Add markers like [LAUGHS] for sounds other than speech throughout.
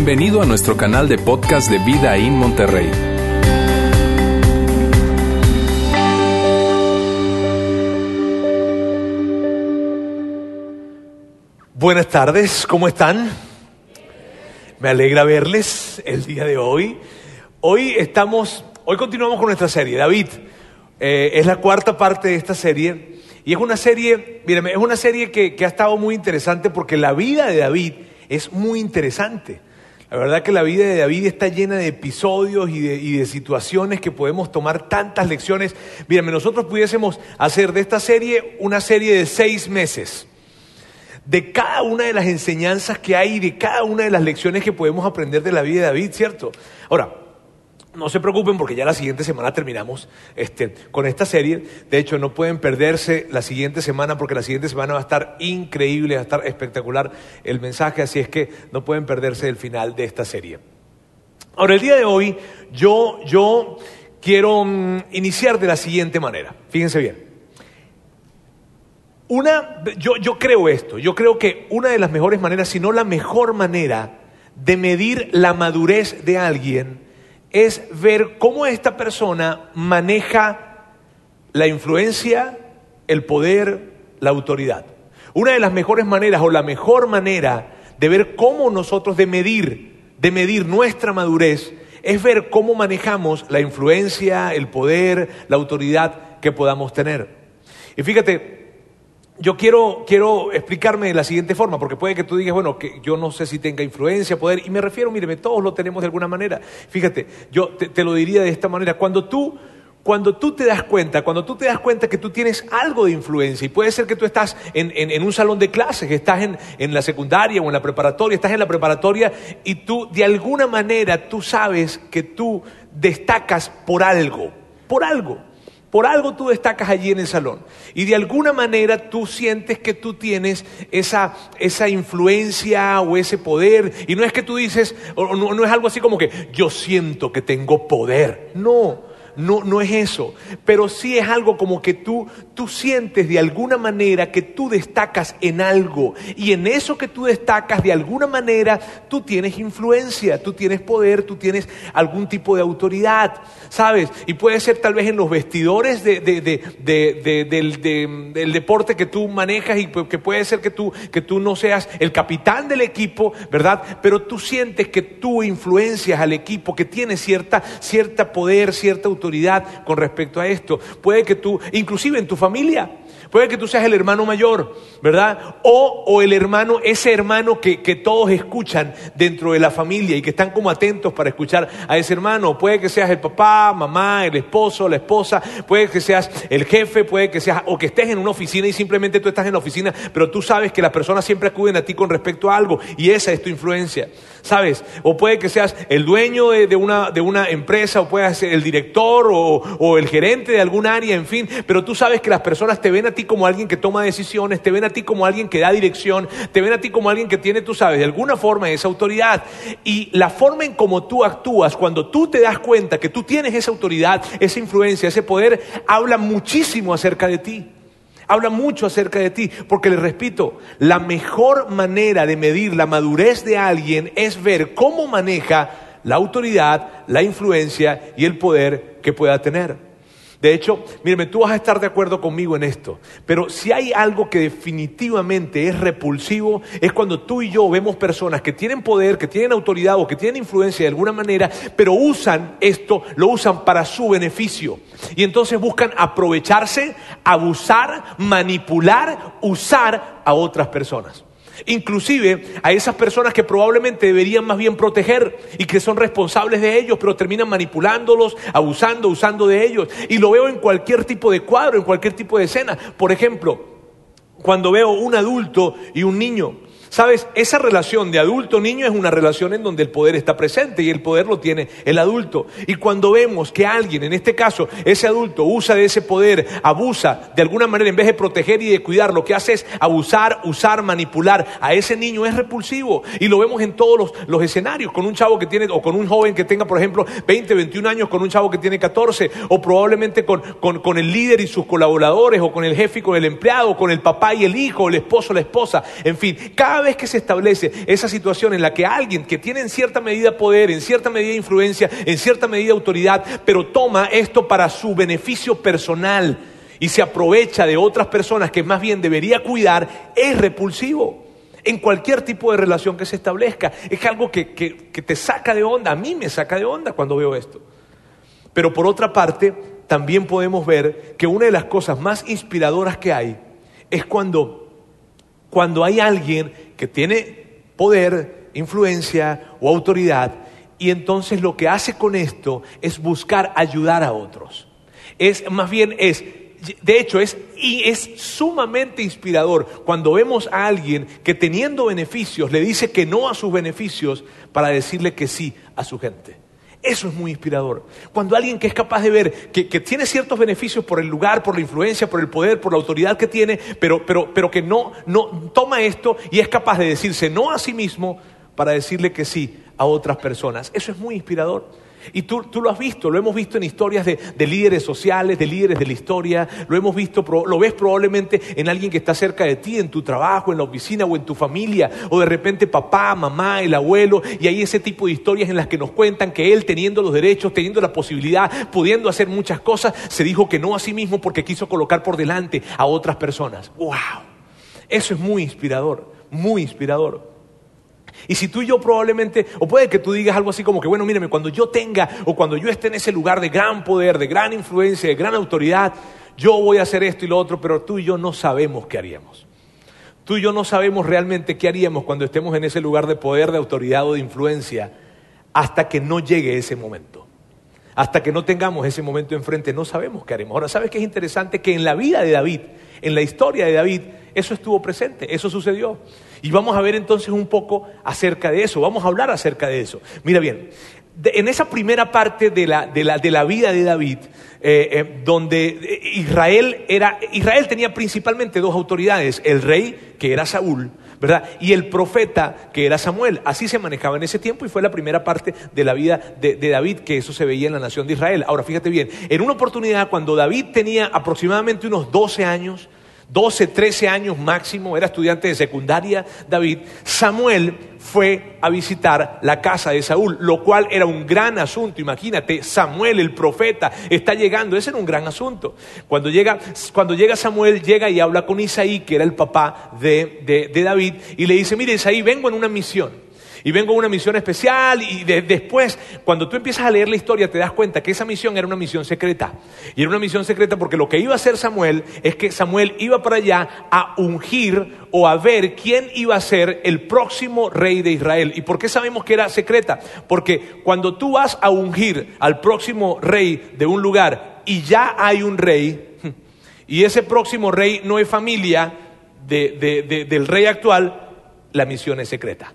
Bienvenido a nuestro canal de podcast de Vida en Monterrey. Buenas tardes, ¿cómo están? Me alegra verles el día de hoy. Hoy estamos, hoy continuamos con nuestra serie. David, eh, es la cuarta parte de esta serie y es una serie, mírame, es una serie que, que ha estado muy interesante porque la vida de David es muy interesante. La verdad que la vida de David está llena de episodios y de, situaciones que podemos tomar tantas lecciones. Mírame, nosotros pudiésemos hacer de esta serie una serie de seis meses. De cada una de las enseñanzas que hay, de cada una de las lecciones que podemos aprender de la vida de David, ¿cierto? Ahora, no se preocupen porque ya la siguiente semana terminamos este, con esta serie. De hecho, no pueden perderse la siguiente semana porque la siguiente semana va a estar increíble, va a estar espectacular el mensaje, así es que no pueden perderse el final de esta serie. Ahora, el día de hoy yo, yo quiero mm, iniciar de la siguiente manera. Fíjense bien. Una, yo, yo creo esto, yo creo que una de las mejores maneras, si no la mejor manera de medir la madurez de alguien, es ver cómo esta persona maneja la influencia, el poder, la autoridad. Una de las mejores maneras o la mejor manera de ver cómo nosotros de medir, de medir nuestra madurez es ver cómo manejamos la influencia, el poder, la autoridad que podamos tener. Y fíjate, yo quiero, quiero explicarme de la siguiente forma, porque puede que tú digas, bueno, que yo no sé si tenga influencia, poder, y me refiero, míreme, todos lo tenemos de alguna manera. Fíjate, yo te, lo diría de esta manera, cuando tú, cuando tú te das cuenta, cuando tú te das cuenta que tú tienes algo de influencia, y puede ser que tú estás en, en un salón de clases, estás en, en la secundaria o en la preparatoria, estás en la preparatoria, y tú de alguna manera tú sabes que tú destacas por algo, por algo. Por algo tú destacas allí en el salón. Y de alguna manera tú sientes que tú tienes esa, esa influencia o ese poder. Y no es que tú dices, no, no es algo así como que yo siento que tengo poder. No, no, no es eso, pero sí es algo como que tú, tú sientes de alguna manera que tú destacas en algo y en eso que tú destacas de alguna manera tú tienes influencia, tú tienes poder, tú tienes algún tipo de autoridad, ¿sabes? Y puede ser tal vez en los vestidores de, del, deporte que tú manejas y que puede ser que tú, que tú no seas el capitán del equipo, ¿verdad? Pero tú sientes que tú influencias al equipo, que tienes cierta, cierta poder, cierta autoridad con respecto a esto. Puede que tú, inclusive en tu familia, Puede que tú seas el hermano mayor, ¿verdad? O, o el hermano, ese hermano que, que, todos escuchan dentro de la familia y que están como atentos para escuchar a ese hermano. Puede que seas el papá, mamá, el esposo, la esposa, puede que seas el jefe, puede que seas, o que estés en una oficina y simplemente tú estás en la oficina, pero tú sabes que las personas siempre acuden a ti con respecto a algo y esa es tu influencia, ¿sabes? O puede que seas el dueño de, una, de una empresa, o puedas ser el director o, o el gerente de algún área, en fin, pero tú sabes que las personas te ven a ti como alguien que toma decisiones, te ven a ti como alguien que da dirección, te ven a ti como alguien que tiene, tú sabes, de alguna forma esa autoridad. Y la forma en cómo tú actúas, cuando tú te das cuenta que tú tienes esa autoridad, esa influencia, ese poder, habla muchísimo acerca de ti habla mucho acerca de ti, porque le repito, la mejor manera de medir la madurez de alguien es ver cómo maneja la autoridad, la influencia y el poder que pueda tener. De hecho, míreme, tú vas a estar de acuerdo conmigo en esto, pero si hay algo que definitivamente es repulsivo, es cuando tú y yo vemos personas que tienen poder, que tienen autoridad o que tienen influencia de alguna manera, pero usan esto, lo usan para su beneficio. Y entonces buscan aprovecharse, abusar, manipular, usar a otras personas. Inclusive a esas personas que probablemente deberían más bien proteger y que son responsables de ellos, pero terminan manipulándolos, abusando, usando de ellos. Y lo veo en cualquier tipo de cuadro, en cualquier tipo de escena. Por ejemplo, cuando veo un adulto y un niño Sabes, esa relación de adulto-niño es una relación en donde el poder está presente y el poder lo tiene el adulto. Y cuando vemos que alguien, en este caso ese adulto, usa de ese poder, abusa de alguna manera, en vez de proteger y de cuidar, lo que hace es abusar, usar, manipular a ese niño, es repulsivo. Y lo vemos en todos los, escenarios, con un chavo que tiene, o con un joven que tenga, por ejemplo, 20, 21 años, con un chavo que tiene 14, o probablemente con, con el líder y sus colaboradores, o con el jefe y con el empleado, o con el papá y el hijo, el esposo, la esposa. En fin, cada cada vez que se establece esa situación en la que alguien que tiene en cierta medida poder, en cierta medida influencia, en cierta medida autoridad, pero toma esto para su beneficio personal y se aprovecha de otras personas que más bien debería cuidar, es repulsivo en cualquier tipo de relación que se establezca. Es algo que, que, te saca de onda, a mí me saca de onda cuando veo esto. Pero por otra parte, también podemos ver que una de las cosas más inspiradoras que hay es cuando, cuando hay alguien que tiene poder, influencia o autoridad y entonces lo que hace con esto es buscar ayudar a otros. Es más bien es de hecho, es, y es sumamente inspirador cuando vemos a alguien que teniendo beneficios le dice que no a sus beneficios para decirle que sí a su gente. Eso es muy inspirador. Cuando alguien que es capaz de ver que, tiene ciertos beneficios por el lugar, por la influencia, por el poder, por la autoridad que tiene, pero, pero, pero que no, no toma esto y es capaz de decirse no a sí mismo para decirle que sí a otras personas. Eso es muy inspirador. Y tú, lo has visto, lo hemos visto en historias de, líderes sociales, de líderes de la historia, lo hemos visto, lo ves probablemente en alguien que está cerca de ti, en tu trabajo, en la oficina o en tu familia, o de repente papá, mamá, el abuelo, y hay ese tipo de historias en las que nos cuentan que él teniendo los derechos, teniendo la posibilidad, pudiendo hacer muchas cosas, se dijo que no a sí mismo porque quiso colocar por delante a otras personas. ¡Wow! Eso es muy inspirador, muy inspirador. Y si tú y yo probablemente, o puede que tú digas algo así como que, bueno, mírame, cuando yo tenga o cuando yo esté en ese lugar de gran poder, de gran influencia, de gran autoridad, yo voy a hacer esto y lo otro, pero tú y yo no sabemos qué haríamos. Tú y yo no sabemos realmente qué haríamos cuando estemos en ese lugar de poder, de autoridad o de influencia, hasta que no llegue ese momento. Hasta que no tengamos ese momento enfrente, no sabemos qué haremos. Ahora, ¿sabes qué es interesante? Que en la vida de David, en la historia de David, eso estuvo presente, eso sucedió. Y vamos a ver entonces un poco acerca de eso, vamos a hablar acerca de eso. Mira bien, en esa primera parte de la, vida de David, eh, eh, donde Israel, era, Israel tenía principalmente dos autoridades, el rey, que era Saúl, ¿verdad? Y el profeta, que era Samuel. Así se manejaba en ese tiempo y fue la primera parte de la vida de, de, David, que eso se veía en la nación de Israel. Ahora, fíjate bien, en una oportunidad cuando David tenía aproximadamente unos 12 años, 12, 13 años máximo, era estudiante de secundaria David, Samuel fue a visitar la casa de Saúl, lo cual era un gran asunto. Imagínate, Samuel, el profeta, está llegando, ese era un gran asunto. Cuando llega, cuando llega Samuel, llega y habla con Isaí, que era el papá de, de David, y le dice, mire Isaí, vengo en una misión. Y vengo a una misión especial y después, cuando tú empiezas a leer la historia, te das cuenta que esa misión era una misión secreta. Y era una misión secreta porque lo que iba a hacer Samuel es que Samuel iba para allá a ungir o a ver quién iba a ser el próximo rey de Israel. ¿Y por qué sabemos que era secreta? Porque cuando tú vas a ungir al próximo rey de un lugar y ya hay un rey, [LAUGHS] y ese próximo rey no es familia del rey actual, la misión es secreta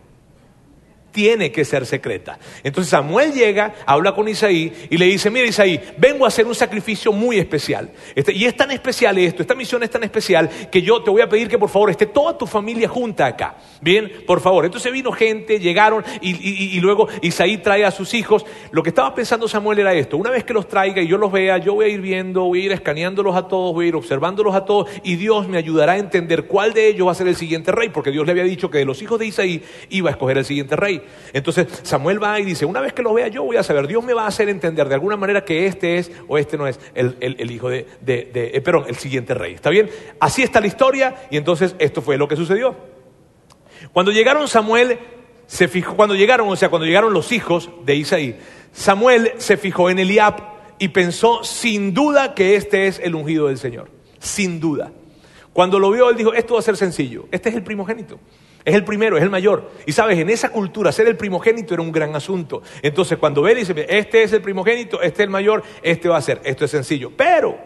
tiene que ser secreta. Entonces Samuel llega, habla con Isaí y le dice, mira Isaí, vengo a hacer un sacrificio muy especial. Este, y es tan especial esto, esta misión es tan especial que yo te voy a pedir que por favor esté toda tu familia junta acá. Bien, por favor. Entonces vino gente, llegaron y, luego Isaí trae a sus hijos. Lo que estaba pensando Samuel era esto, una vez que los traiga y yo los vea, yo voy a ir viendo, voy a ir escaneándolos a todos, voy a ir observándolos a todos y Dios me ayudará a entender cuál de ellos va a ser el siguiente rey, porque Dios le había dicho que de los hijos de Isaí iba a escoger el siguiente rey. Entonces Samuel va y dice, una vez que lo vea yo voy a saber, Dios me va a hacer entender de alguna manera que este es o este no es el, hijo de, de, eh, el siguiente rey. ¿Está bien? Así está la historia y entonces esto fue lo que sucedió. Cuando llegaron Samuel, se fijó, cuando llegaron, o sea, cuando llegaron los hijos de Isaí, Samuel se fijó en Eliab y pensó sin duda que este es el ungido del Señor. Sin duda. Cuando lo vio, él dijo, esto va a ser sencillo. Este es el primogénito. Es el primero, es el mayor. Y sabes, en esa cultura ser el primogénito era un gran asunto. Entonces cuando ve, dice, este es el primogénito, este es el mayor, este va a ser. Esto es sencillo. Pero,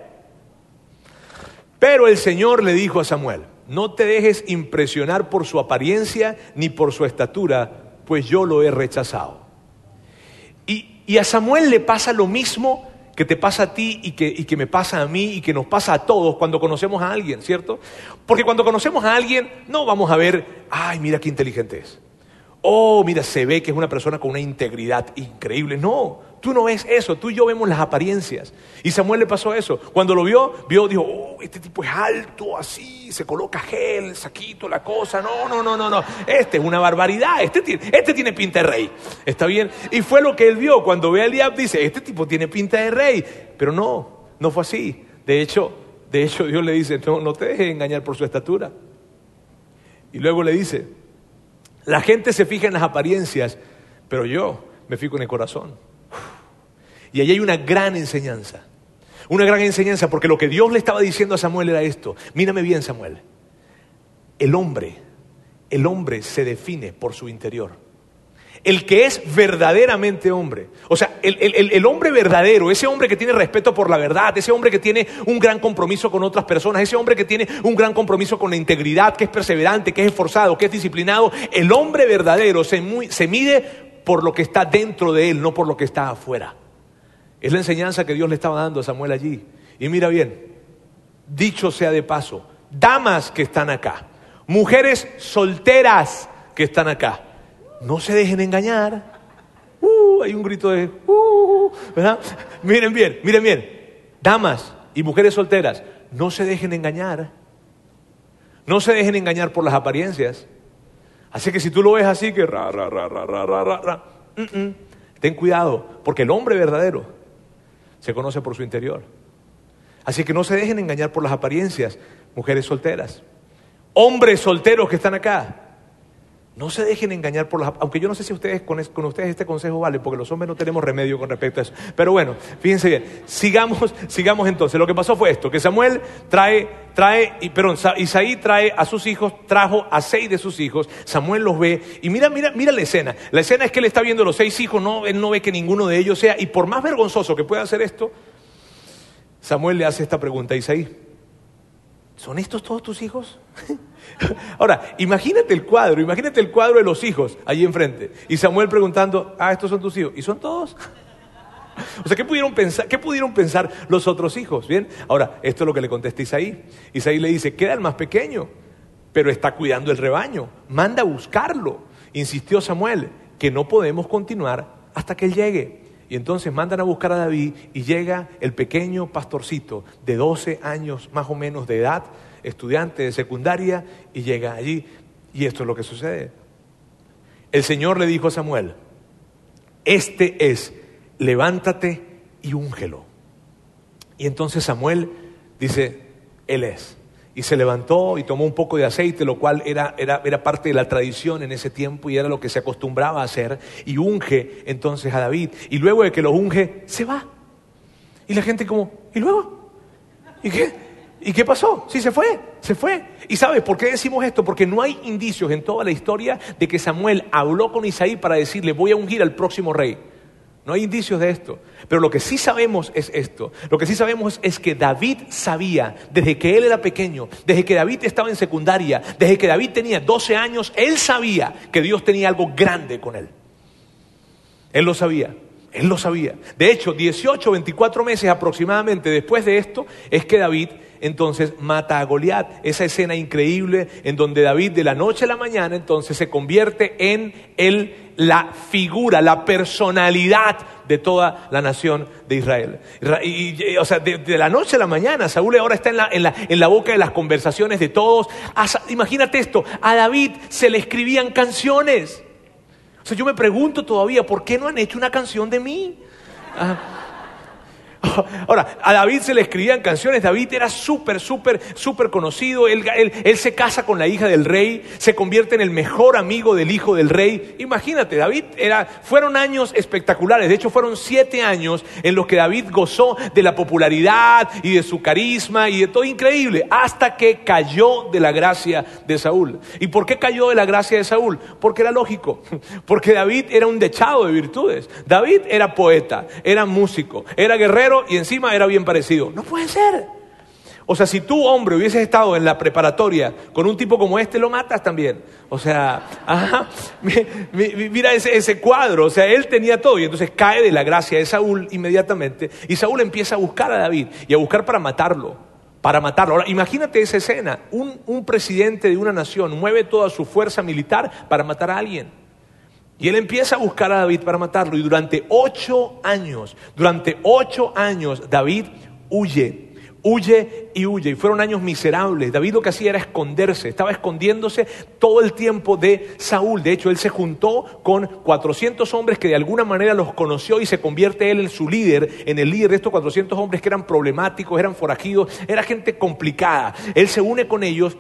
pero el Señor le dijo a Samuel, no te dejes impresionar por su apariencia ni por su estatura, pues yo lo he rechazado. Y, y a Samuel le pasa lo mismo que te pasa a ti y que, y que me pasa a mí y que nos pasa a todos cuando conocemos a alguien, ¿cierto? Porque cuando conocemos a alguien no vamos a ver, ay, mira qué inteligente es. Oh, mira, se ve que es una persona con una integridad increíble. No, tú no ves eso, tú y yo vemos las apariencias. Y Samuel le pasó eso. Cuando lo vio, vio, dijo, oh, este tipo es alto, así, se coloca gel, saquito, la cosa. No, no, no, no, no. Este es una barbaridad, este tiene, este tiene pinta de rey. ¿Está bien? Y fue lo que él vio. Cuando ve a Eliab, dice, este tipo tiene pinta de rey. Pero no, no fue así. De hecho, de hecho Dios le dice, no, no te dejes engañar por su estatura. Y luego le dice, la gente se fija en las apariencias, pero yo me fijo en el corazón. Y allí hay una gran enseñanza. Una gran enseñanza, porque lo que Dios le estaba diciendo a Samuel era esto. Mírame bien, Samuel. El hombre, el hombre se define por su interior el que es verdaderamente hombre. O sea, el, hombre verdadero, ese hombre que tiene respeto por la verdad, ese hombre que tiene un gran compromiso con otras personas, ese hombre que tiene un gran compromiso con la integridad, que es perseverante, que es esforzado, que es disciplinado, el hombre verdadero se, se mide por lo que está dentro de él, no por lo que está afuera. Es la enseñanza que Dios le estaba dando a Samuel allí. Y mira bien, dicho sea de paso, damas que están acá, mujeres solteras que están acá, no se dejen engañar. Uh, hay un grito de, uh, ¿verdad? Miren bien, miren bien. Damas y mujeres solteras, no se dejen engañar. No se dejen engañar por las apariencias. Así que si tú lo ves así, que ra, ra, ra, ra, ra, ra, ra, mm, mm, ten cuidado, porque el hombre verdadero se conoce por su interior. Así que no se dejen engañar por las apariencias, mujeres solteras. Hombres solteros que están acá, no se dejen engañar por las... Aunque yo no sé si ustedes con, ustedes este consejo vale, porque los hombres no tenemos remedio con respecto a eso. Pero bueno, fíjense bien. Sigamos, sigamos entonces. Lo que pasó fue esto, que Samuel trae, trae, y, perdón, Isaí trae a sus hijos, trajo a seis de sus hijos. Samuel los ve y mira, mira, mira la escena. La escena es que él está viendo los seis hijos, no, él no ve que ninguno de ellos sea. Y por más vergonzoso que pueda hacer esto, Samuel le hace esta pregunta a Isaí. ¿Son estos todos tus hijos? [LAUGHS] [LAUGHS] Ahora, imagínate el cuadro, imagínate el cuadro de los hijos allí enfrente. Y Samuel preguntando, ah, estos son tus hijos. ¿Y son todos? [LAUGHS] O sea, ¿qué pudieron, pensar, ¿qué pudieron pensar los otros hijos? Bien, ahora, esto es lo que le contesta Isaí. Isaí le dice, queda el más pequeño, pero está cuidando el rebaño. Manda a buscarlo. Insistió Samuel, que no podemos continuar hasta que él llegue. Y entonces mandan a buscar a David y llega el pequeño pastorcito de 12 años más o menos de edad, estudiante de secundaria, y llega allí. Y esto es lo que sucede. El Señor le dijo a Samuel, este es, levántate y úngelo. Y entonces Samuel dice, Él es y se levantó y tomó un poco de aceite, lo cual era, era, era, parte de la tradición en ese tiempo y era lo que se acostumbraba a hacer, y unge entonces a David. Y luego de que lo unge, se va. Y la gente como, ¿y luego? ¿Y qué? ¿Y qué pasó? Sí, se fue, se fue. ¿Y sabes por qué decimos esto? Porque no hay indicios en toda la historia de que Samuel habló con Isaí para decirle, voy a ungir al próximo rey. No hay indicios de esto. Pero lo que sí sabemos es esto. Lo que sí sabemos es que David sabía, desde que él era pequeño, desde que David estaba en secundaria, desde que David tenía 12 años, él sabía que Dios tenía algo grande con él. Él lo sabía. Él lo sabía. De hecho, 18, 24 meses aproximadamente después de esto, es que David entonces mata a Goliat. Esa escena increíble en donde David de la noche a la mañana entonces se convierte en el, la figura, la personalidad de toda la nación de Israel. Y, o sea, de, la noche a la mañana, Saúl ahora está en la, en la, en la boca de las conversaciones de todos. imagínate esto, a David se le escribían canciones. O sea, yo me pregunto todavía, ¿por qué no han hecho una canción de mí? Ah, [LAUGHS] Ahora, a David se le escribían canciones, David era súper, súper, súper conocido, él, se casa con la hija del rey, se convierte en el mejor amigo del hijo del rey. Imagínate, David era, fueron años espectaculares, de hecho fueron siete años en los que David gozó de la popularidad y de su carisma y de todo increíble, hasta que cayó de la gracia de Saúl. ¿Y por qué cayó de la gracia de Saúl? Porque era lógico, [LAUGHS] porque David era un dechado de virtudes, David era poeta, era músico, era guerrero, y encima era bien parecido. No puede ser. O sea, si tú, hombre, hubieses estado en la preparatoria con un tipo como este, lo matas también. O sea, [LAUGHS] mira ese, cuadro. O sea, él tenía todo y entonces cae de la gracia de Saúl inmediatamente. Y Saúl empieza a buscar a David y a buscar para matarlo. Para matarlo. Ahora, imagínate esa escena. Un, un presidente de una nación mueve toda su fuerza militar para matar a alguien. Y él empieza a buscar a David para matarlo. Y durante ocho años, durante ocho años, David huye, huye y huye. Y fueron años miserables. David lo que hacía era esconderse, estaba escondiéndose todo el tiempo de Saúl. De hecho, él se juntó con 400 hombres que de alguna manera los conoció y se convierte él en su líder, en el líder de estos 400 hombres que eran problemáticos, eran forajidos, era gente complicada. Él se une con ellos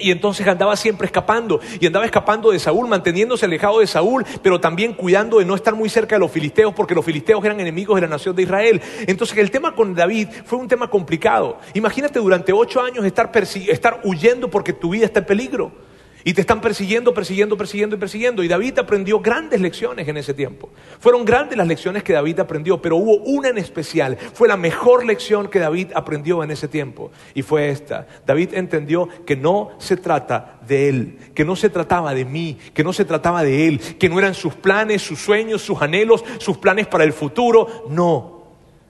y entonces andaba siempre escapando, y andaba escapando de Saúl, manteniéndose alejado de Saúl, pero también cuidando de no estar muy cerca de los filisteos, porque los filisteos eran enemigos de la nación de Israel. Entonces el tema con David fue un tema complicado. Imagínate durante ocho años estar, estar huyendo porque tu vida está en peligro. Y te están persiguiendo, persiguiendo, persiguiendo y persiguiendo. Y David aprendió grandes lecciones en ese tiempo. Fueron grandes las lecciones que David aprendió, pero hubo una en especial. Fue la mejor lección que David aprendió en ese tiempo. Y fue esta. David entendió que no se trata de él, que no se trataba de mí, que no se trataba de él, que no eran sus planes, sus sueños, sus anhelos, sus planes para el futuro. No,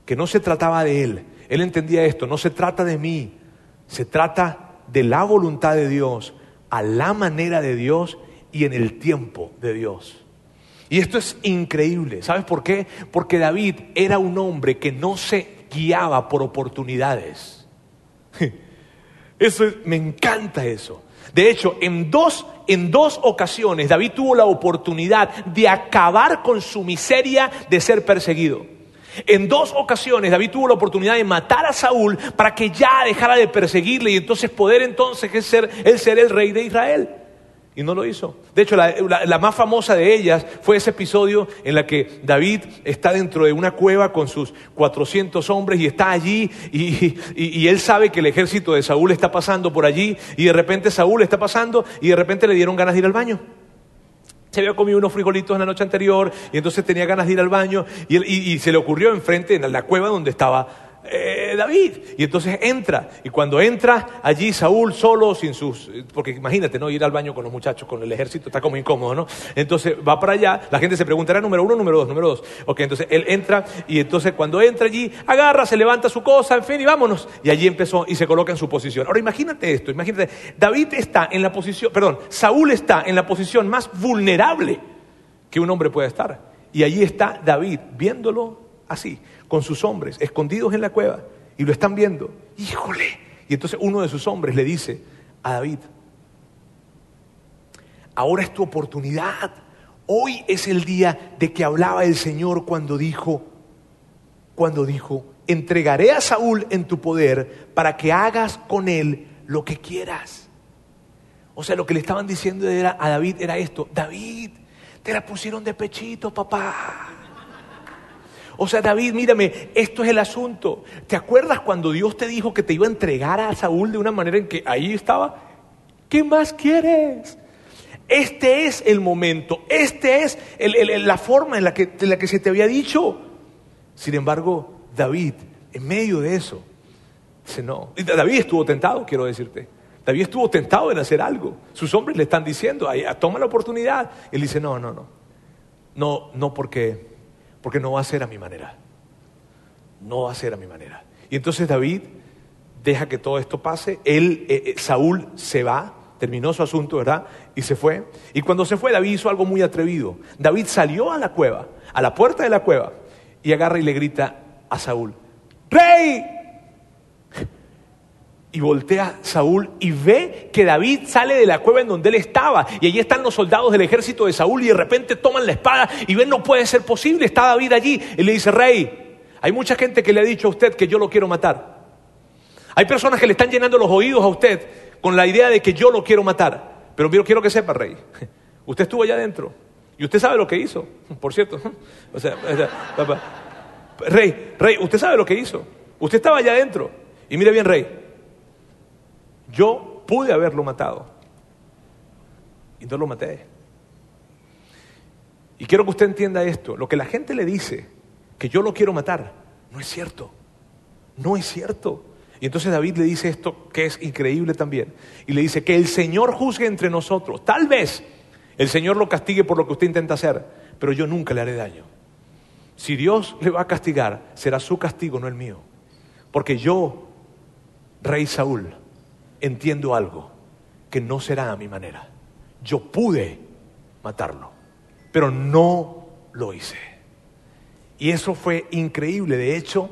que no se trataba de él. Él entendía esto, no se trata de mí, se trata de la voluntad de Dios a la manera de Dios y en el tiempo de Dios. Y esto es increíble. ¿Sabes por qué? Porque David era un hombre que no se guiaba por oportunidades. [LAUGHS] Eso me encanta eso. De hecho, en dos, en dos ocasiones David tuvo la oportunidad de acabar con su miseria de ser perseguido. En dos ocasiones David tuvo la oportunidad de matar a Saúl para que ya dejara de perseguirle y entonces poder entonces ser, él ser el rey de Israel. Y no lo hizo. De hecho, la, más famosa de ellas fue ese episodio en la que David está dentro de una cueva con sus 400 hombres y está allí y, y, él sabe que el ejército de Saúl está pasando por allí y de repente Saúl está pasando y de repente le dieron ganas de ir al baño se había comido unos frijolitos en la noche anterior y entonces tenía ganas de ir al baño y, se le ocurrió enfrente en la cueva donde estaba eh, David. Y entonces entra. Y cuando entra allí Saúl solo, sin sus... Porque imagínate, ¿no? Ir al baño con los muchachos, con el ejército, está como incómodo, ¿no? Entonces va para allá, la gente se preguntará número uno, número dos, número dos. Ok, entonces él entra y entonces cuando entra allí, agarra, se levanta su cosa, en fin, y vámonos. Y allí empezó y se coloca en su posición. Ahora imagínate esto, imagínate, David está en la posición, perdón, Saúl está en la posición más vulnerable que un hombre puede estar. Y allí está David, viéndolo así con sus hombres, escondidos en la cueva, y lo están viendo. Híjole. Y entonces uno de sus hombres le dice a David, ahora es tu oportunidad. Hoy es el día de que hablaba el Señor cuando dijo, cuando dijo, entregaré a Saúl en tu poder para que hagas con él lo que quieras. O sea, lo que le estaban diciendo era, a David era esto, David, te la pusieron de pechito, papá. O sea, David, mírame, esto es el asunto. ¿Te acuerdas cuando Dios te dijo que te iba a entregar a Saúl de una manera en que ahí estaba? ¿Qué más quieres? Este es el momento, esta es la forma en la, que, en la que se te había dicho. Sin embargo, David, en medio de eso, dice no. David estuvo tentado, quiero decirte. David estuvo tentado en hacer algo. Sus hombres le están diciendo, toma la oportunidad. Él dice, no, no, no. No, no porque porque no va a ser a mi manera. No va a ser a mi manera. Y entonces David deja que todo esto pase. Él, eh, eh, Saúl se va, terminó su asunto, ¿verdad? Y se fue. Y cuando se fue, David hizo algo muy atrevido. David salió a la cueva, a la puerta de la cueva, y agarra y le grita a Saúl, ¡Rey! Y voltea Saúl y ve que David sale de la cueva en donde él estaba. Y allí están los soldados del ejército de Saúl y de repente toman la espada y ven, no puede ser posible, está David allí. Y le dice, rey, hay mucha gente que le ha dicho a usted que yo lo quiero matar. Hay personas que le están llenando los oídos a usted con la idea de que yo lo quiero matar. Pero quiero que sepa, rey, [LAUGHS] usted estuvo allá adentro y usted sabe lo que hizo, [LAUGHS] por cierto. [LAUGHS] O sea, rey, rey, usted sabe lo que hizo. Usted estaba allá adentro. Y mire bien, rey, yo pude haberlo matado. Y no lo maté. Y quiero que usted entienda esto. Lo que la gente le dice, que yo lo quiero matar, no es cierto. No es cierto. Y entonces David le dice esto que es increíble también. Y le dice que el Señor juzgue entre nosotros. Tal vez el Señor lo castigue por lo que usted intenta hacer, pero yo nunca le haré daño. Si Dios le va a castigar, será su castigo, no el mío. Porque yo, rey Saúl, entiendo algo, que no será a mi manera. Yo pude matarlo, pero no lo hice. Y eso fue increíble. De hecho,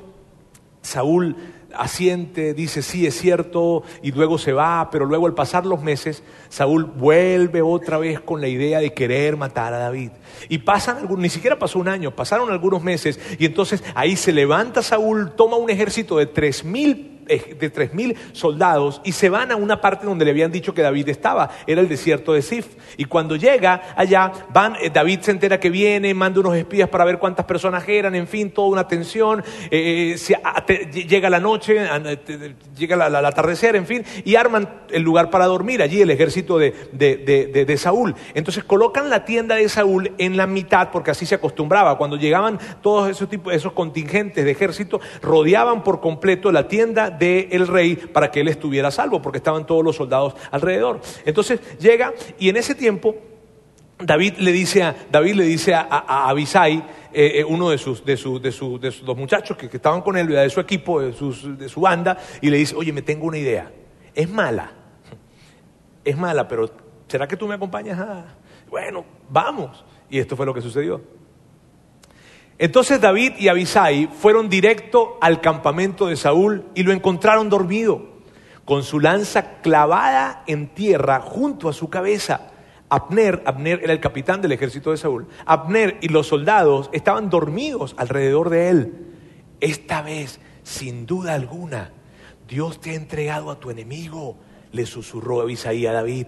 Saúl asiente, dice, sí, es cierto, y luego se va, pero luego al pasar los meses, Saúl vuelve otra vez con la idea de querer matar a David. Y pasan ni siquiera pasó un año, pasaron algunos meses, y entonces ahí se levanta Saúl, toma un ejército de tres mil de tres mil soldados y se van a una parte donde le habían dicho que David estaba, era el desierto de Sif. Y cuando llega allá, eh, David se entera que viene, manda unos espías para ver cuántas personas eran, en fin, toda una tensión. Eh, llega la noche, llega la, atardecer, en fin, y arman el lugar para dormir allí, el ejército de, de, Saúl. Entonces colocan la tienda de Saúl en la mitad, porque así se acostumbraba. Cuando llegaban todos esos, tipos, esos contingentes de ejército, rodeaban por completo la tienda del rey para que él estuviera salvo, porque estaban todos los soldados alrededor. Entonces llega y en ese tiempo David le dice a, David le dice a, Abisai, eh, eh, uno de sus, de, de, sus dos muchachos que, estaban con él, de su equipo, de, de su banda, y le dice, oye, me tengo una idea. Es mala, es mala, pero ¿será que tú me acompañas a...? Bueno, vamos. Y esto fue lo que sucedió. Entonces David y Abisai fueron directo al campamento de Saúl y lo encontraron dormido, con su lanza clavada en tierra junto a su cabeza. Abner, Abner era el capitán del ejército de Saúl, Abner y los soldados estaban dormidos alrededor de él. Esta vez, sin duda alguna, Dios te ha entregado a tu enemigo, le susurró Abisai a David.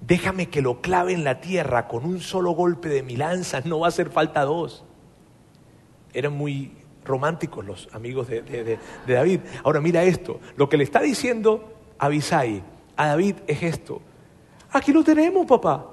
Déjame que lo clave en la tierra con un solo golpe de mi lanza, no va a hacer falta dos eran muy románticos los amigos de, David. Ahora mira esto, lo que le está diciendo Abisai a David es esto. Aquí lo tenemos, papá.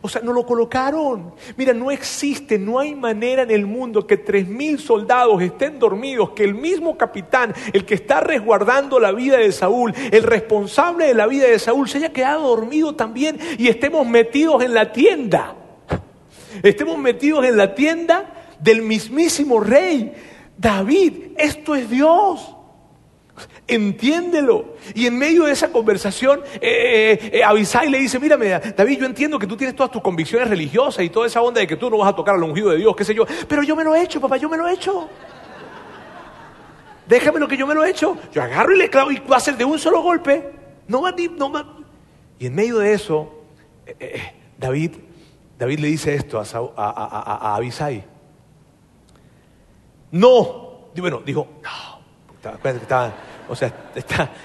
O sea, no lo colocaron. Mira, no existe, no hay manera en el mundo que tres mil soldados estén dormidos, que el mismo capitán, el que está resguardando la vida de Saúl, el responsable de la vida de Saúl, se haya quedado dormido también y estemos metidos en la tienda. Estemos metidos en la tienda del mismísimo rey. David, esto es Dios. Entiéndelo. Y en medio de esa conversación, eh, eh, eh, Abisai le dice, mírame, David, yo entiendo que tú tienes todas tus convicciones religiosas y toda esa onda de que tú no vas a tocar al ungido de Dios, qué sé yo, pero yo me lo he hecho, papá, yo me lo he hecho. Déjame lo que yo me lo he hecho. Yo agarro y le clavo y va a ser de un solo golpe. No va no va. Y en medio de eso, David, David le dice esto a, a, a Abisai. No. Bueno, dijo, no. o sea,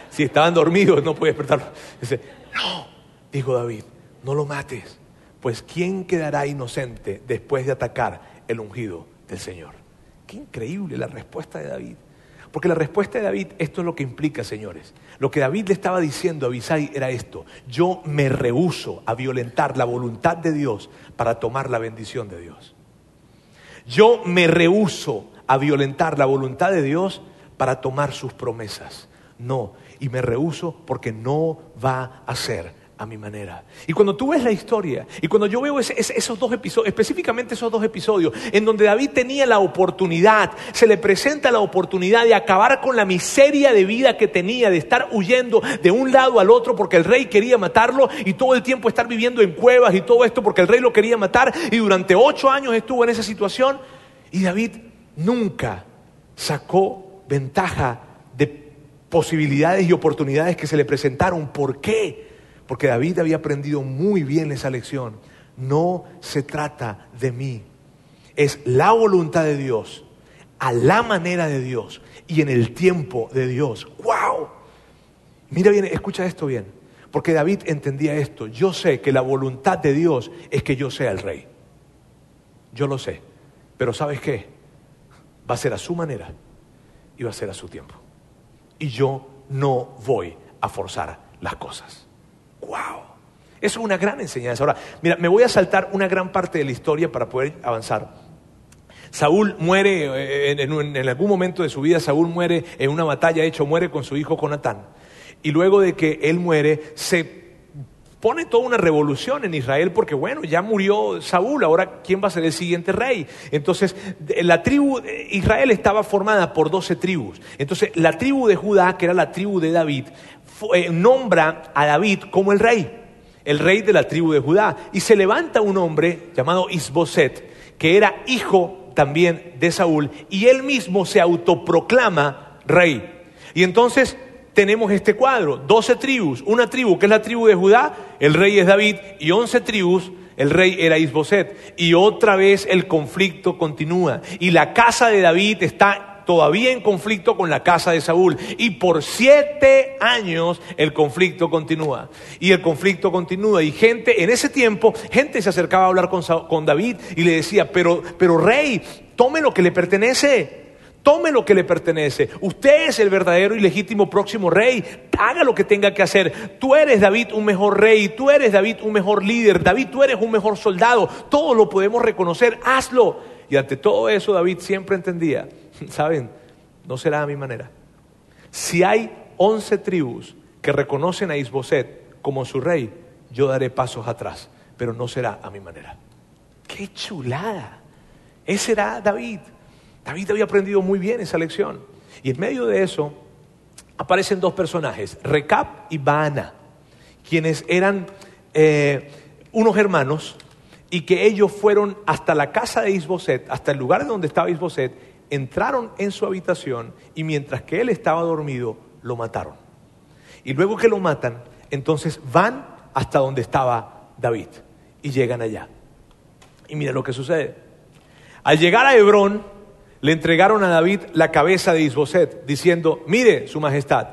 si estaban dormidos no puede despertarlo. Dice, no. Dijo David, no lo mates, pues ¿quién quedará inocente después de atacar el ungido del Señor? Qué increíble la respuesta de David. Porque la respuesta de David, esto es lo que implica, señores. Lo que David le estaba diciendo a Abisai era esto. Yo me rehuso a violentar la voluntad de Dios para tomar la bendición de Dios. Yo me rehuso a violentar la voluntad de Dios para tomar sus promesas. No, y me rehuso porque no va a ser a mi manera. Y cuando tú ves la historia, y cuando yo veo esos dos episodios, específicamente esos dos episodios, en donde David tenía la oportunidad, se le presenta la oportunidad de acabar con la miseria de vida que tenía, de estar huyendo de un lado al otro porque el rey quería matarlo y todo el tiempo estar viviendo en cuevas y todo esto porque el rey lo quería matar y durante ocho años estuvo en esa situación. Y David nunca sacó ventaja de posibilidades y oportunidades que se le presentaron. ¿Por qué? Porque David había aprendido muy bien esa lección. No se trata de mí. Es la voluntad de Dios, a la manera de Dios y en el tiempo de Dios. ¡Wow! Mira bien, escucha esto bien. Porque David entendía esto. Yo sé que la voluntad de Dios es que yo sea el rey. Yo lo sé. Pero ¿sabes qué? Va a ser a su manera y va a ser a su tiempo. Y yo no voy a forzar las cosas. ¡Wow! Es una gran enseñanza. Ahora, mira, me voy a saltar una gran parte de la historia para poder avanzar. Saúl muere, eh, en, algún momento de su vida, Saúl muere en una batalla, hecho muere con su hijo Jonatán. Y luego de que él muere, se pone toda una revolución en Israel porque, bueno, ya murió Saúl, ahora ¿quién va a ser el siguiente rey? Entonces, la tribu, Israel estaba formada por doce tribus. Entonces, la tribu de Judá, que era la tribu de David, eh, nombra a David como el rey. el rey de la tribu de Judá. Y se levanta un hombre llamado Isboset, que era hijo también de Saúl, y él mismo se autoproclama rey. Y entonces tenemos este cuadro, 12 tribus, una tribu que es la tribu de Judá, el rey es David, y 11 tribus, el rey era Isboset. Y otra vez el conflicto continúa. Y la casa de David está todavía en conflicto con la casa de Saúl. Y por siete años el conflicto continúa. Y el conflicto continúa. Y gente, en ese tiempo, gente se acercaba a hablar con, con David y le decía, pero, pero rey, tome lo que le pertenece. Tome lo que le pertenece. Usted es el verdadero y legítimo próximo rey. Haga lo que tenga que hacer. Tú eres David un mejor rey. Tú eres David un mejor líder. David, tú eres un mejor soldado. Todo lo podemos reconocer. Hazlo. Y ante todo eso David siempre entendía, [LAUGHS] ¿saben? No será a mi manera. Si hay once tribus que reconocen a Isboset como su rey, yo daré pasos atrás, pero no será a mi manera. ¡Qué chulada! Ese era David. David había aprendido muy bien esa lección. Y en medio de eso aparecen dos personajes, Recap y Baana, quienes eran eh, unos hermanos y que ellos fueron hasta la casa de Isboset, hasta el lugar donde estaba Isboset, entraron en su habitación y mientras que él estaba dormido, lo mataron. Y luego que lo matan, entonces van hasta donde estaba David y llegan allá. Y mira lo que sucede. Al llegar a Hebrón, le entregaron a David la cabeza de Isboset, diciendo, mire, su majestad,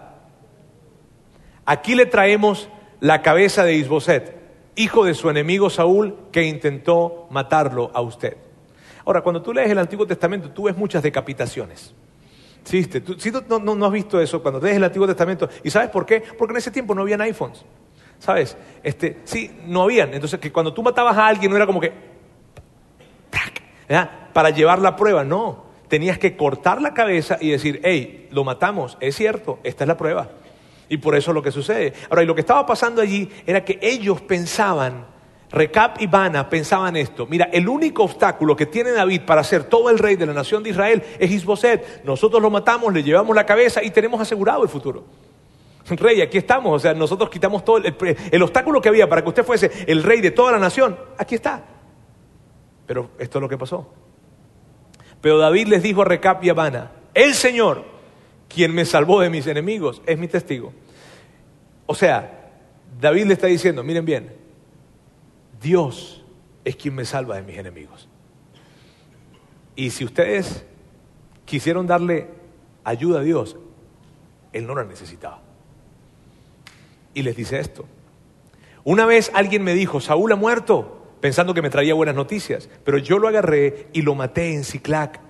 aquí le traemos la cabeza de Isboset, hijo de su enemigo Saúl, que intentó matarlo a usted. Ahora, cuando tú lees el Antiguo Testamento, tú ves muchas decapitaciones. ¿Sí, ¿Tú, no, no, has visto eso cuando lees el Antiguo Testamento? ¿Y sabes por qué? Porque en ese tiempo no habían iPhones. ¿Sabes? Este, sí, no habían. Entonces, que cuando tú matabas a alguien no era como que... Para llevar la prueba, no tenías que cortar la cabeza y decir, hey, lo matamos, es cierto, esta es la prueba. Y por eso es lo que sucede. Ahora, y lo que estaba pasando allí era que ellos pensaban, Recap y Bana pensaban esto, mira, el único obstáculo que tiene David para ser todo el rey de la nación de Israel es Isboset. Nosotros lo matamos, le llevamos la cabeza y tenemos asegurado el futuro. [LAUGHS] Rey, aquí estamos, o sea, nosotros quitamos todo el, el obstáculo que había para que usted fuese el rey de toda la nación, aquí está. Pero esto es lo que pasó. Pero David les dijo a Recap y a el Señor, quien me salvó de mis enemigos, es mi testigo. O sea, David le está diciendo, miren bien, Dios es quien me salva de mis enemigos. Y si ustedes quisieron darle ayuda a Dios, Él no la necesitaba. Y les dice esto. Una vez alguien me dijo, Saúl ha muerto pensando que me traía buenas noticias, pero yo lo agarré y lo maté en Ciclac.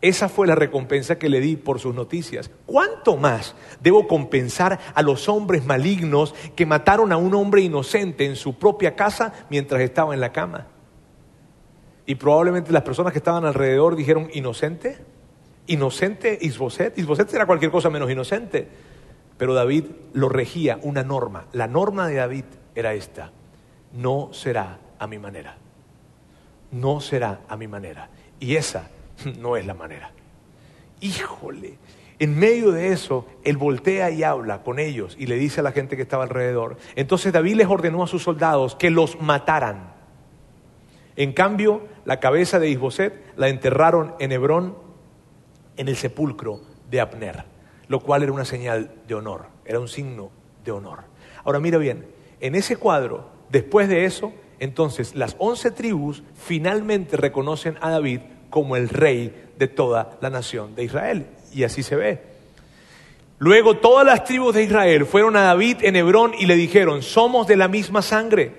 Esa fue la recompensa que le di por sus noticias. ¿Cuánto más debo compensar a los hombres malignos que mataron a un hombre inocente en su propia casa mientras estaba en la cama? Y probablemente las personas que estaban alrededor dijeron, ¿inocente? ¿Inocente Isboset? Isboset era cualquier cosa menos inocente. Pero David lo regía una norma. La norma de David era esta. No será a mi manera. No será a mi manera. Y esa [LAUGHS] no es la manera. Híjole, en medio de eso, él voltea y habla con ellos y le dice a la gente que estaba alrededor. Entonces David les ordenó a sus soldados que los mataran. En cambio, la cabeza de Isboset la enterraron en Hebrón, en el sepulcro de Abner, lo cual era una señal de honor, era un signo de honor. Ahora mira bien, en ese cuadro, después de eso, entonces las once tribus finalmente reconocen a David como el rey de toda la nación de Israel. Y así se ve. Luego todas las tribus de Israel fueron a David en Hebrón y le dijeron, somos de la misma sangre.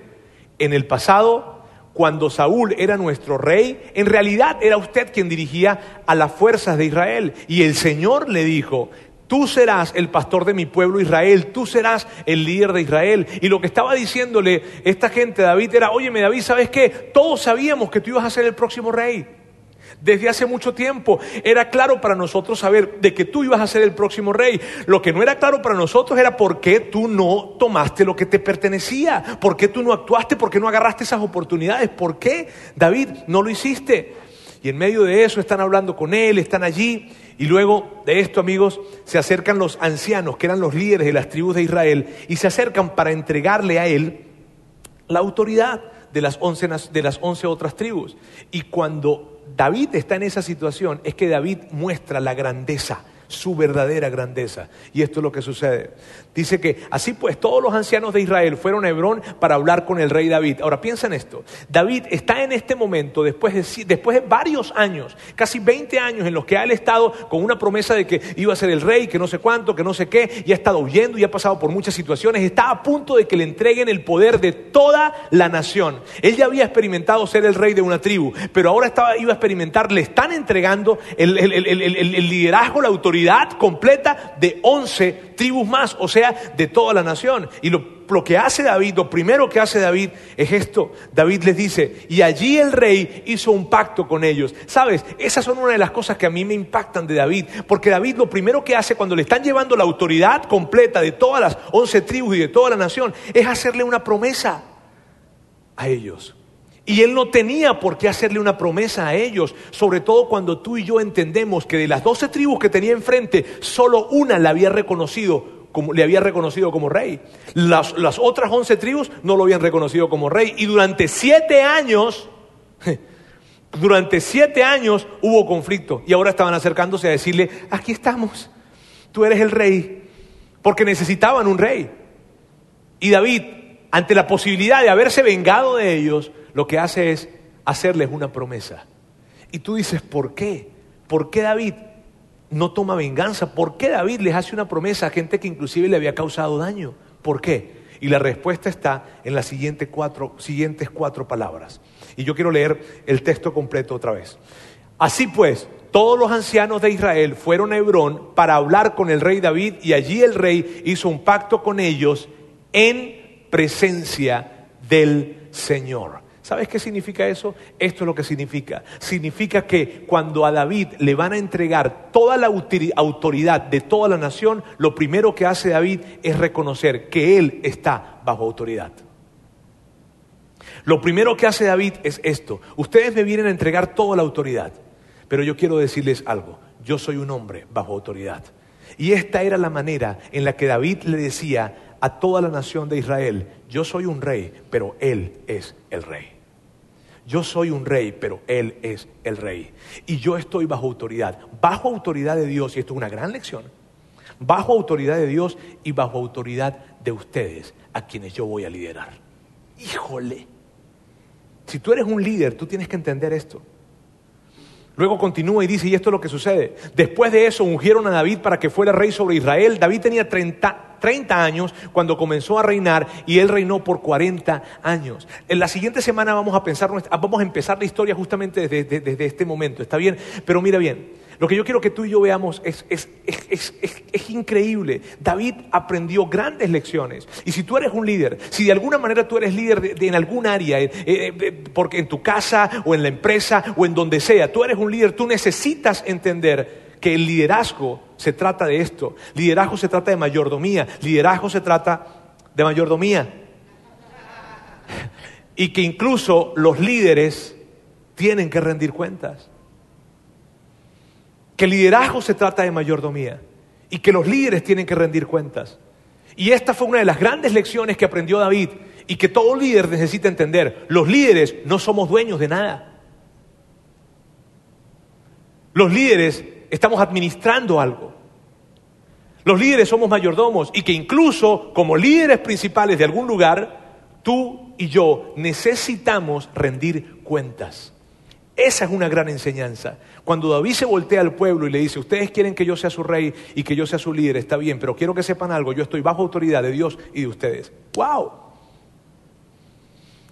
En el pasado, cuando Saúl era nuestro rey, en realidad era usted quien dirigía a las fuerzas de Israel. Y el Señor le dijo, Tú serás el pastor de mi pueblo Israel, tú serás el líder de Israel. Y lo que estaba diciéndole esta gente a David era, óyeme David, ¿sabes qué? Todos sabíamos que tú ibas a ser el próximo rey. Desde hace mucho tiempo era claro para nosotros saber de que tú ibas a ser el próximo rey. Lo que no era claro para nosotros era por qué tú no tomaste lo que te pertenecía, por qué tú no actuaste, por qué no agarraste esas oportunidades, por qué David no lo hiciste. Y en medio de eso están hablando con él, están allí. Y luego de esto, amigos, se acercan los ancianos, que eran los líderes de las tribus de Israel, y se acercan para entregarle a él la autoridad de las once, de las once otras tribus. Y cuando David está en esa situación, es que David muestra la grandeza, su verdadera grandeza. Y esto es lo que sucede. Dice que así pues todos los ancianos de Israel fueron a Hebrón para hablar con el rey David. Ahora piensa en esto. David está en este momento, después de, después de varios años, casi 20 años en los que ha estado con una promesa de que iba a ser el rey, que no sé cuánto, que no sé qué, y ha estado huyendo y ha pasado por muchas situaciones, está a punto de que le entreguen el poder de toda la nación. Él ya había experimentado ser el rey de una tribu, pero ahora estaba, iba a experimentar, le están entregando el liderazgo, la autoridad completa de 11 tribus más, o sea, de toda la nación. Y lo, que hace David, lo primero que hace David es esto. David les dice, y allí el rey hizo un pacto con ellos. Sabes, esas son una de las cosas que a mí me impactan de David, porque David lo primero que hace cuando le están llevando la autoridad completa de todas las 11 tribus y de toda la nación es hacerle una promesa a ellos. Y él no tenía por qué hacerle una promesa a ellos, sobre todo cuando tú y yo entendemos que de las doce tribus que tenía enfrente, solo una la había reconocido como, le había reconocido como rey. Las, las otras once tribus no lo habían reconocido como rey. Y durante siete años, [LAUGHS] durante siete años hubo conflicto. Y ahora estaban acercándose a decirle, aquí estamos, tú eres el rey, porque necesitaban un rey. Y David, ante la posibilidad de haberse vengado de ellos, lo que hace es hacerles una promesa. Y tú dices, ¿por qué? ¿Por qué David no toma venganza? ¿Por qué David les hace una promesa a gente que inclusive le había causado daño? ¿Por qué? Y la respuesta está en las siguientes cuatro, siguientes cuatro palabras. Y yo quiero leer el texto completo otra vez. Así pues, todos los ancianos de Israel fueron a Hebrón para hablar con el rey David y allí el rey hizo un pacto con ellos en presencia del Señor. ¿Sabes qué significa eso? Esto es lo que significa. Significa que cuando a David le van a entregar toda la autori- autoridad de toda la nación, lo primero que hace David es reconocer que él está bajo autoridad. Lo primero que hace David es esto. Ustedes me vienen a entregar toda la autoridad, pero yo quiero decirles algo. Yo soy un hombre bajo autoridad. Y esta era la manera en la que David le decía a toda la nación de Israel, yo soy un rey, pero él es el rey. Yo soy un rey, pero Él es el rey. Y yo estoy bajo autoridad, bajo autoridad de Dios, y esto es una gran lección, bajo autoridad de Dios y bajo autoridad de ustedes, a quienes yo voy a liderar. Híjole, si tú eres un líder, tú tienes que entender esto. Luego continúa y dice, y esto es lo que sucede. Después de eso ungieron a David para que fuera rey sobre Israel. David tenía 30, 30 años cuando comenzó a reinar y él reinó por 40 años. En la siguiente semana vamos a, pensar, nuestra- vamos a empezar la historia justamente desde, este momento, ¿está bien? Pero mira bien, lo que yo quiero que tú y yo veamos es, es- es- es- increíble. David aprendió grandes lecciones. Y si tú eres un líder, si de alguna manera tú eres líder de- de- en algún área, eh, eh, porque en tu casa o en la empresa o en donde sea, tú eres un líder, tú necesitas entender que el liderazgo se trata de esto. Liderazgo se trata de mayordomía. Liderazgo se trata de mayordomía. Y que incluso los líderes tienen que rendir cuentas. Que liderazgo se trata de mayordomía. Y que los líderes tienen que rendir cuentas. Y esta fue una de las grandes lecciones que aprendió David y que todo líder necesita entender. Los líderes no somos dueños de nada. Los líderes estamos administrando algo. Los líderes somos mayordomos y que incluso como líderes principales de algún lugar, tú y yo necesitamos rendir cuentas. Esa es una gran enseñanza. Cuando David se voltea al pueblo y le dice, ustedes quieren que yo sea su rey y que yo sea su líder, está bien, pero quiero que sepan algo, yo estoy bajo autoridad de Dios y de ustedes. ¡Wow!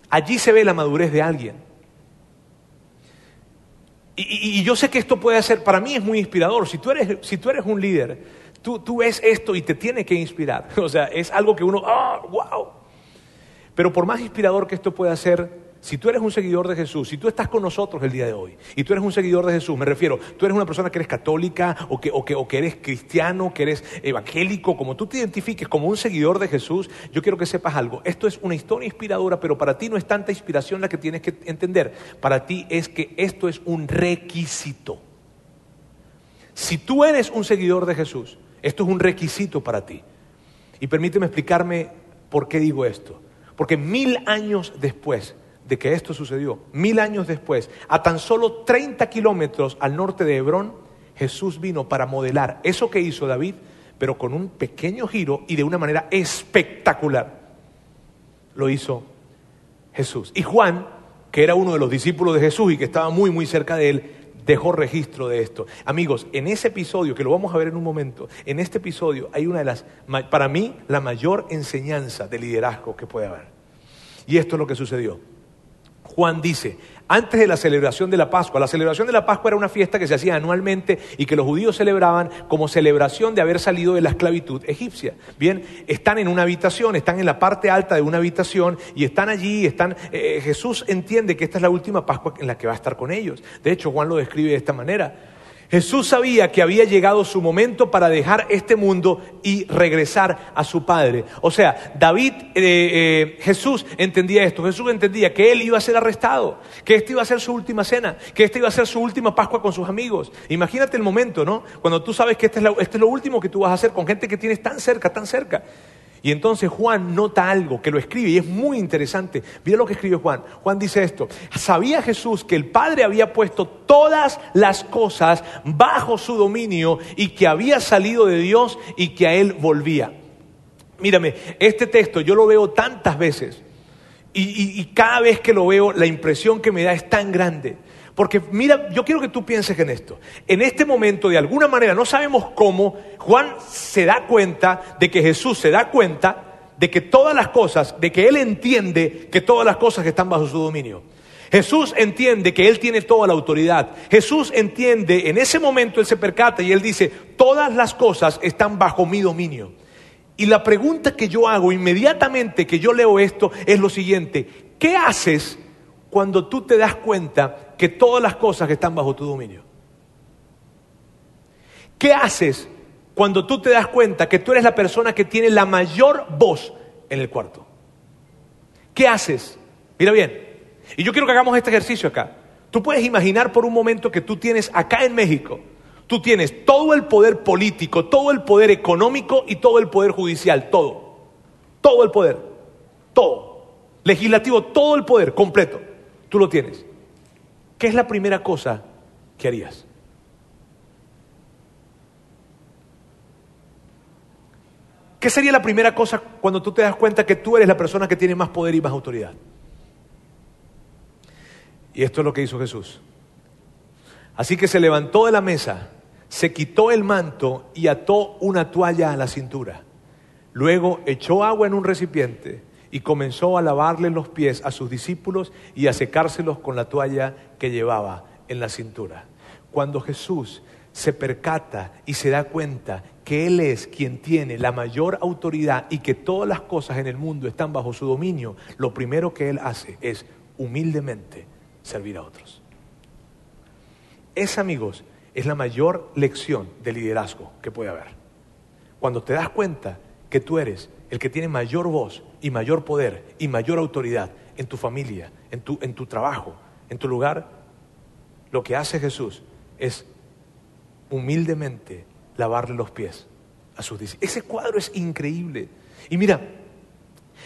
Allí se ve la madurez de alguien. Y, y- yo sé que esto puede ser, para mí es muy inspirador. Si tú eres, si tú eres un líder, tú, tú ves esto y te tiene que inspirar. [LAUGHS] O sea, es algo que uno, ¡ah, wow! Pero por más inspirador que esto pueda ser, si tú eres un seguidor de Jesús, si tú estás con nosotros el día de hoy, y tú eres un seguidor de Jesús, me refiero, tú eres una persona que eres católica o que, o que, o que eres cristiano, que eres evangélico, como tú te identifiques como un seguidor de Jesús, yo quiero que sepas algo. Esto es una historia inspiradora, pero para ti no es tanta inspiración la que tienes que entender. Para ti es que esto es un requisito. Si tú eres un seguidor de Jesús, esto es un requisito para ti. Y permíteme explicarme por qué digo esto. Porque mil años después de que esto sucedió, mil años después, a tan solo 30 kilómetros al norte de Hebrón, Jesús vino para modelar eso que hizo David, pero con un pequeño giro y de una manera espectacular. Lo hizo Jesús. Y Juan, que era uno de los discípulos de Jesús y que estaba muy, muy cerca de él, dejó registro de esto. Amigos, en ese episodio, que lo vamos a ver en un momento, en este episodio hay una de las, para mí, la mayor enseñanza de liderazgo que puede haber. Y esto es lo que sucedió. Juan dice, antes de la celebración de la Pascua, la celebración de la Pascua era una fiesta que se hacía anualmente y que los judíos celebraban como celebración de haber salido de la esclavitud egipcia. Bien, están en una habitación, están en la parte alta de una habitación y están allí, están, eh, Jesús entiende que esta es la última Pascua en la que va a estar con ellos. De hecho, Juan lo describe de esta manera. Jesús sabía que había llegado su momento para dejar este mundo y regresar a su Padre. O sea, David, eh, eh, Jesús entendía esto. Jesús entendía que él iba a ser arrestado, que esta iba a ser su última cena, que esta iba a ser su última Pascua con sus amigos. Imagínate el momento, ¿no? Cuando tú sabes que este es, este es lo último que tú vas a hacer con gente que tienes tan cerca, tan cerca. Y entonces Juan nota algo que lo escribe y es muy interesante. Mira lo que escribe Juan. Juan dice esto. Sabía Jesús que el Padre había puesto todas las cosas bajo su dominio y que había salido de Dios y que a Él volvía. Mírame, este texto yo lo veo tantas veces y, y cada vez que lo veo la impresión que me da es tan grande. Porque mira, yo quiero que tú pienses en esto. En este momento, de alguna manera, no sabemos cómo, Juan se da cuenta de que Jesús se da cuenta de que todas las cosas, de que Él entiende que todas las cosas están bajo su dominio. Jesús entiende que Él tiene toda la autoridad. Jesús entiende, en ese momento Él se percata y Él dice, todas las cosas están bajo mi dominio. Y la pregunta que yo hago inmediatamente que yo leo esto es lo siguiente, ¿qué haces cuando tú te das cuenta que todas las cosas están bajo tu dominio? ¿Qué haces cuando tú te das cuenta que tú eres la persona que tiene la mayor voz en el cuarto? ¿Qué haces? Mira bien, y yo quiero que hagamos este ejercicio acá. Tú puedes imaginar por un momento que tú tienes acá en México, tú tienes todo el poder político, todo el poder económico y todo el poder judicial, todo. Todo el poder, todo. Legislativo, todo el poder completo. Tú lo tienes. ¿Qué es la primera cosa que harías? ¿Qué sería la primera cosa cuando tú te das cuenta que tú eres la persona que tiene más poder y más autoridad? Y esto es lo que hizo Jesús. Así que se levantó de la mesa, se quitó el manto y ató una toalla a la cintura. Luego echó agua en un recipiente y comenzó a lavarle los pies a sus discípulos y a secárselos con la toalla que llevaba en la cintura. Cuando Jesús se percata y se da cuenta que Él es quien tiene la mayor autoridad y que todas las cosas en el mundo están bajo su dominio, lo primero que Él hace es humildemente servir a otros. Esa, amigos, es la mayor lección de liderazgo que puede haber. Cuando te das cuenta que tú eres el que tiene mayor voz y mayor poder y mayor autoridad en tu familia, en tu, en tu trabajo, en tu lugar, lo que hace Jesús es humildemente lavarle los pies a sus discípulos. Ese cuadro es increíble. Y mira,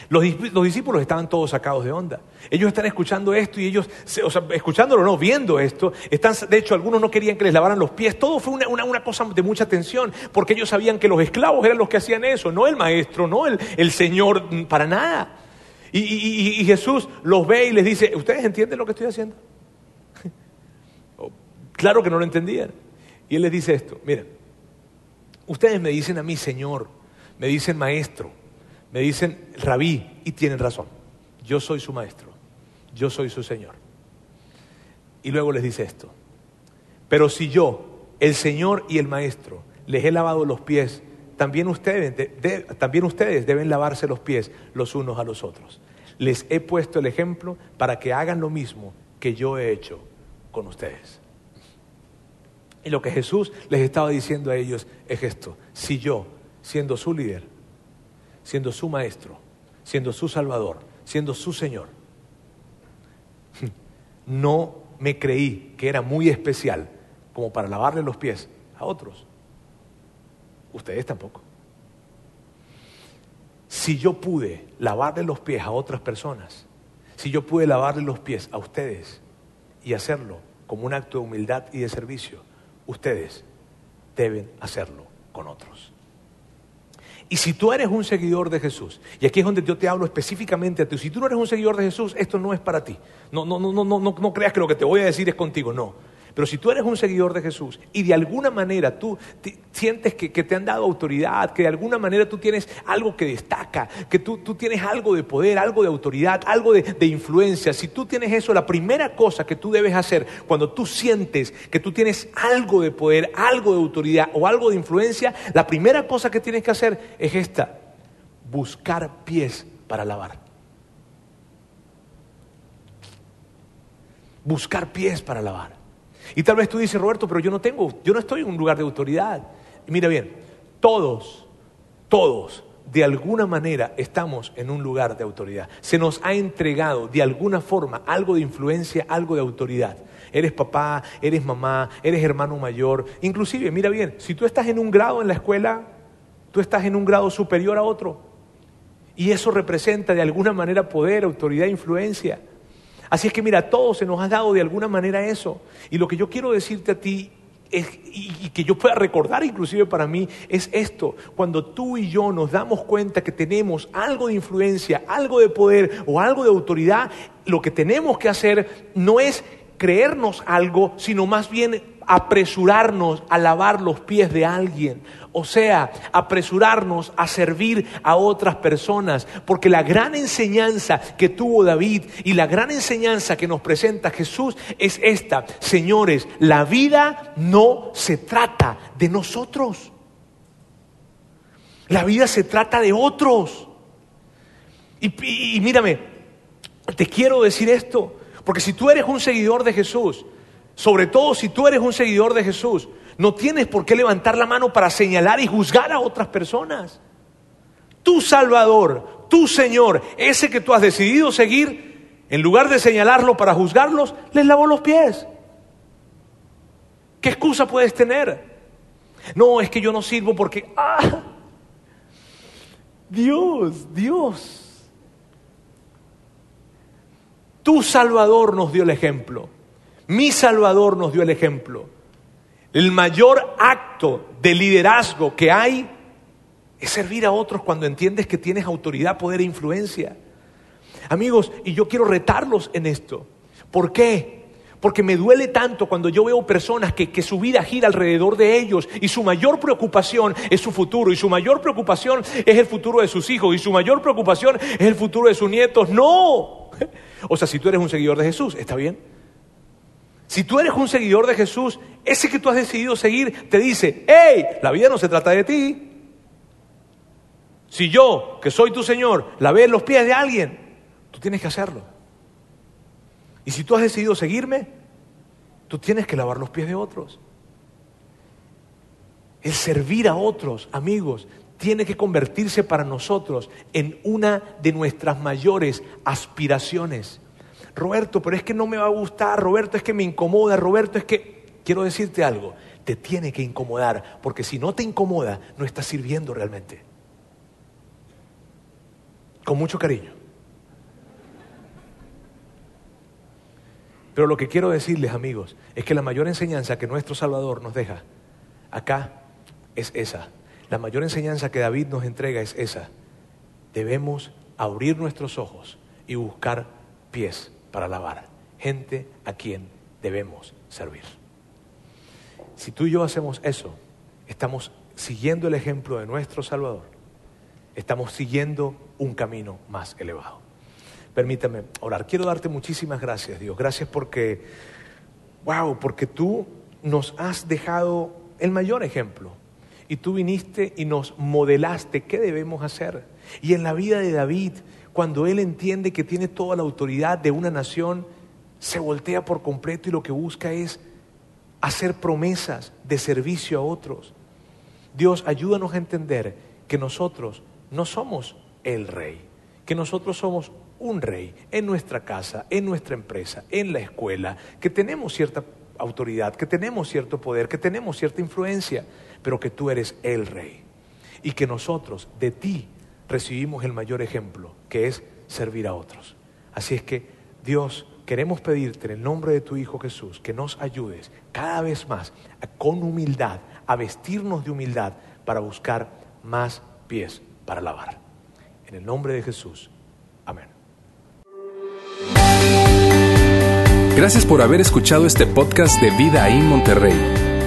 los, discípulos estaban todos sacados de onda. Ellos están escuchando esto y ellos, o sea, escuchándolo no, viendo esto. Están, de hecho, algunos no querían que les lavaran los pies. Todo fue una, cosa de mucha tensión, porque ellos sabían que los esclavos eran los que hacían eso, no el maestro, no el, Señor, mm, para nada. Y, y, Jesús los ve y les dice, ¿ustedes entienden lo que estoy haciendo? [LAUGHS] Oh, claro que no lo entendían. Y Él les dice esto, mira, ustedes me dicen a mí, Señor, me dicen maestro, me dicen rabí y tienen razón. Yo soy su maestro, yo soy su Señor. Y luego les dice esto, pero si yo, el Señor y el maestro, les he lavado los pies, también ustedes, también ustedes deben lavarse los pies los unos a los otros. Les he puesto el ejemplo para que hagan lo mismo que yo he hecho con ustedes. Y lo que Jesús les estaba diciendo a ellos es esto, si yo, siendo su líder, siendo su maestro, siendo su salvador, siendo su Señor. [LAUGHS] No me creí que era muy especial como para lavarle los pies a otros. Ustedes tampoco. si yo pude lavarle los pies a otras personas, si yo pude lavarle los pies a ustedes y hacerlo como un acto de humildad y de servicio, ustedes deben hacerlo con otros. Y si tú eres un seguidor de Jesús, y aquí es donde yo te hablo específicamente a ti, si tú no eres un seguidor de Jesús, esto no es para ti. No, no, no, no, no, no creas que lo que te voy a decir es contigo, no. Pero si tú eres un seguidor de Jesús y de alguna manera tú sientes que, te han dado autoridad, que de alguna manera tú tienes algo que destaca, que tú, tienes algo de poder, algo de autoridad, algo de, de influencia, si tú tienes eso, la primera cosa que tú debes hacer cuando tú sientes que tú tienes algo de poder, algo de autoridad o algo de influencia, la primera cosa que tienes que hacer es esta, buscar pies para lavar. Buscar pies para lavar. Y tal vez tú dices, Roberto, pero yo no tengo, yo no estoy en un lugar de autoridad. Mira bien, todos, todos, de alguna manera estamos en un lugar de autoridad. Se nos ha entregado de alguna forma algo de influencia, algo de autoridad. Eres papá, eres mamá, eres hermano mayor. Inclusive, mira bien, si tú estás en un grado en la escuela, tú estás en un grado superior a otro. Y eso representa de alguna manera poder, autoridad, influencia. Así es que mira, a todos se nos ha dado de alguna manera eso. Y lo que yo quiero decirte a ti y, que yo pueda recordar inclusive para mí es esto, cuando tú y yo nos damos cuenta que tenemos algo de influencia, algo de poder o algo de autoridad, lo que tenemos que hacer no es creernos algo, sino más bien apresurarnos a lavar los pies de alguien, o sea, apresurarnos a servir a otras personas, porque la gran enseñanza que tuvo David y la gran enseñanza que nos presenta Jesús es esta, señores, la vida no se trata de nosotros, la vida se trata de otros. Y, mírame, te quiero decir esto, porque si tú eres un seguidor de Jesús, sobre todo si tú eres un seguidor de Jesús, no tienes por qué levantar la mano para señalar y juzgar a otras personas. Tu Salvador, tu Señor, ese que tú has decidido seguir, en lugar de señalarlo para juzgarlos, les lavó los pies. ¿Qué excusa puedes tener? No, es que yo no sirvo porque... ¡Ah! Dios, Dios. Tu Salvador nos dio el ejemplo. Mi Salvador nos dio el ejemplo. El mayor acto de liderazgo que hay es servir a otros cuando entiendes que tienes autoridad, poder e influencia. Amigos, y yo quiero retarlos en esto. ¿Por qué? Porque me duele tanto cuando yo veo personas que, que, su vida gira alrededor de ellos y su mayor preocupación es su futuro y su mayor preocupación es el futuro de sus hijos y su mayor preocupación es el futuro de sus nietos. No. [LAUGHS] O sea, si tú eres un seguidor de Jesús, ¿está bien? Si tú eres un seguidor de Jesús, ese que tú has decidido seguir te dice, hey, la vida no se trata de ti. Si yo, que soy tu Señor, lavé los pies de alguien, tú tienes que hacerlo. Y si tú has decidido seguirme, tú tienes que lavar los pies de otros. El servir a otros, amigos, tiene que convertirse para nosotros en una de nuestras mayores aspiraciones. Roberto, pero es que no me va a gustar, Roberto, es que me incomoda, Roberto, es que... Quiero decirte algo, te tiene que incomodar, porque si no te incomoda, no estás sirviendo realmente. Con mucho cariño. Pero lo que quiero decirles, amigos, es que la mayor enseñanza que nuestro Salvador nos deja acá es esa. La mayor enseñanza que David nos entrega es esa. Debemos abrir nuestros ojos y buscar pies para lavar, gente a quien debemos servir. Si tú y yo hacemos eso, estamos siguiendo el ejemplo de nuestro Salvador, estamos siguiendo un camino más elevado. Permítame orar. Quiero darte muchísimas gracias, Dios. Gracias porque, wow, porque tú nos has dejado el mayor ejemplo. Y tú viniste y nos modelaste qué debemos hacer. Y en la vida de David, cuando él entiende que tiene toda la autoridad de una nación, se voltea por completo y lo que busca es hacer promesas de servicio a otros. Dios, ayúdanos a entender que nosotros no somos el rey, que nosotros somos un rey en nuestra casa, en nuestra empresa, en la escuela, que tenemos cierta autoridad, que tenemos cierto poder, que tenemos cierta influencia, pero que tú eres el rey y que nosotros de ti recibimos el mayor ejemplo, que es servir a otros. Así es que Dios, queremos pedirte en el nombre de tu Hijo Jesús que nos ayudes cada vez más con humildad, a vestirnos de humildad para buscar más pies para lavar. En el nombre de Jesús. Amén. Gracias por haber escuchado este podcast de Vida en Monterrey.